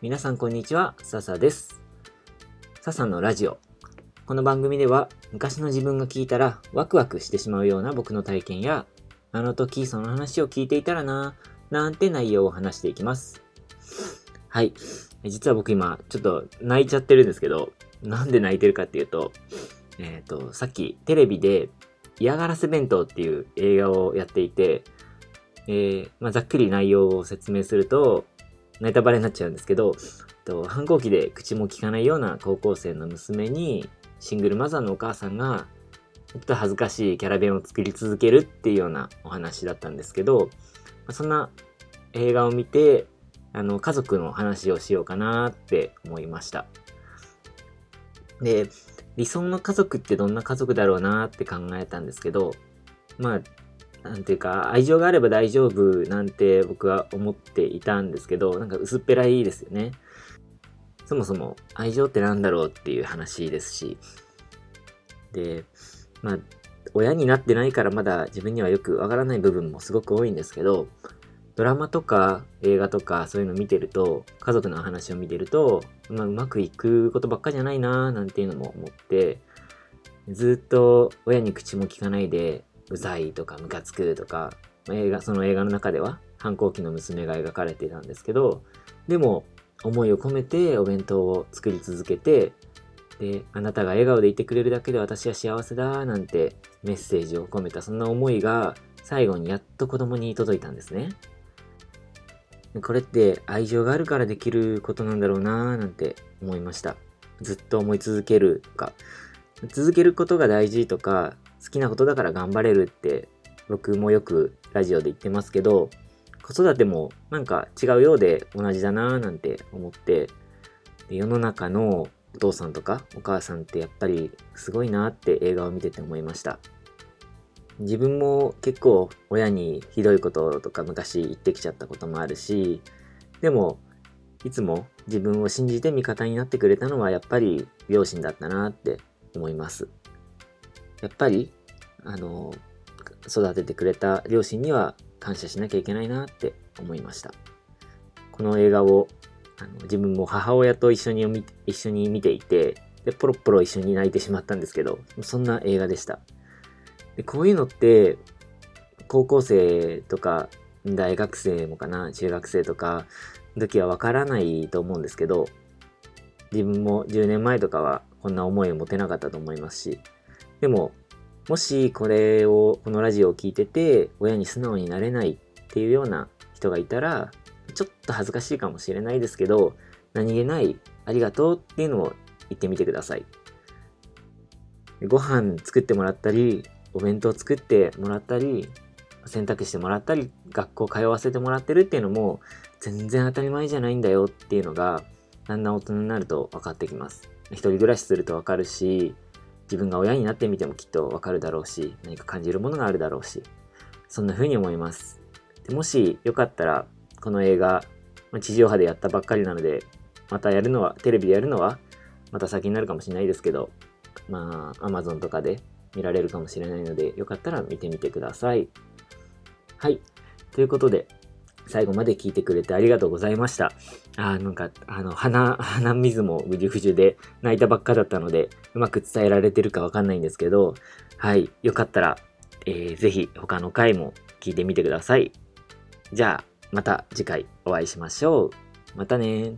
皆さんこんにちは、笹です。笹のラジオ。この番組では昔の自分が聞いたらワクワクしてしまうような僕の体験や、あの時その話を聞いていたらななんて内容を話していきます。はい。実は僕今ちょっと泣いちゃってるんですけど、なんで泣いてるかっていうと、えっ、ー、と、さっきテレビで嫌がらせ弁当っていう映画をやっていて、えー、まあ、ざっくり内容を説明すると、ネタバレになっちゃうんですけど、と反抗期で口も聞かないような高校生の娘に、シングルマザーのお母さんが、ちょっと恥ずかしいキャラ弁を作り続けるっていうようなお話だったんですけど、そんな映画を見て、あの、家族の話をしようかなって思いました。で、理想の家族ってどんな家族だろうなって考えたんですけど、まあ、なんていうか、愛情があれば大丈夫なんて僕は思っていたんですけど、なんか薄っぺらいですよね。そもそも愛情って何だろうっていう話ですし。で、まあ、親になってないからまだ自分にはよくわからない部分もすごく多いんですけど、ドラマとか映画とかそういうの見てると、家族の話を見てると、まあ、うまくいくことばっかじゃないなーなんていうのも思って、ずっと親に口も聞かないでうざいとかムカつくとか、映画、その映画の中では反抗期の娘が描かれていたんですけど、でも思いを込めてお弁当を作り続けて、で、あなたが笑顔でいてくれるだけで私は幸せだなんてメッセージを込めたそんな思いが最後にやっと子供に届いたんですね。これって愛情があるからできることなんだろうなーなんて思いました。ずっと思い続けるとか、続けることが大事とか、好きなことだから頑張れるって僕もよくラジオで言ってますけど、子育てもなんか違うようで同じだなぁなんて思って、世の中のお父さんとかお母さんってやっぱりすごいなって映画を見てて思いました。自分も結構親にひどいこととか昔言ってきちゃったこともあるし、でもいつも自分を信じて味方になってくれたのはやっぱり両親だったなって思います。やっぱり、あの、育ててくれた両親には感謝しなきゃいけないなって思いました。この映画をあの自分も母親と一緒に一緒に見ていてで、ポロポロ一緒に泣いてしまったんですけど、そんな映画でした。でこういうのって、高校生とか大学生もかな、中学生とかの時はわからないと思うんですけど、自分も10年前とかはこんな思いを持てなかったと思いますし、でも、もしこれを、このラジオを聞いてて、親に素直になれないっていうような人がいたら、ちょっと恥ずかしいかもしれないですけど、何気ないありがとうっていうのを言ってみてください。ご飯作ってもらったり、お弁当作ってもらったり、洗濯してもらったり、学校通わせてもらってるっていうのも、全然当たり前じゃないんだよっていうのが、だんだん大人になると分かってきます。一人暮らしすると分かるし、自分が親になってみてもきっとわかるだろうし、何か感じるものがあるだろうし、そんな風に思います。でもしよかったら、この映画、まあ地上波でやったばっかりなので、またやるのは、テレビでやるのは、また先になるかもしれないですけど、まあ、Amazon とかで見られるかもしれないので、よかったら見てみてください。はい。ということで、最後まで聞いてくれてありがとうございました。あなんか、あの、鼻、鼻水もぐじゅぐじゅで泣いたばっかだったので、うまく伝えられてるかわかんないんですけど、はい、よかったら、えー、ぜひ他の回も聞いてみてください。じゃあ、また次回お会いしましょう。またね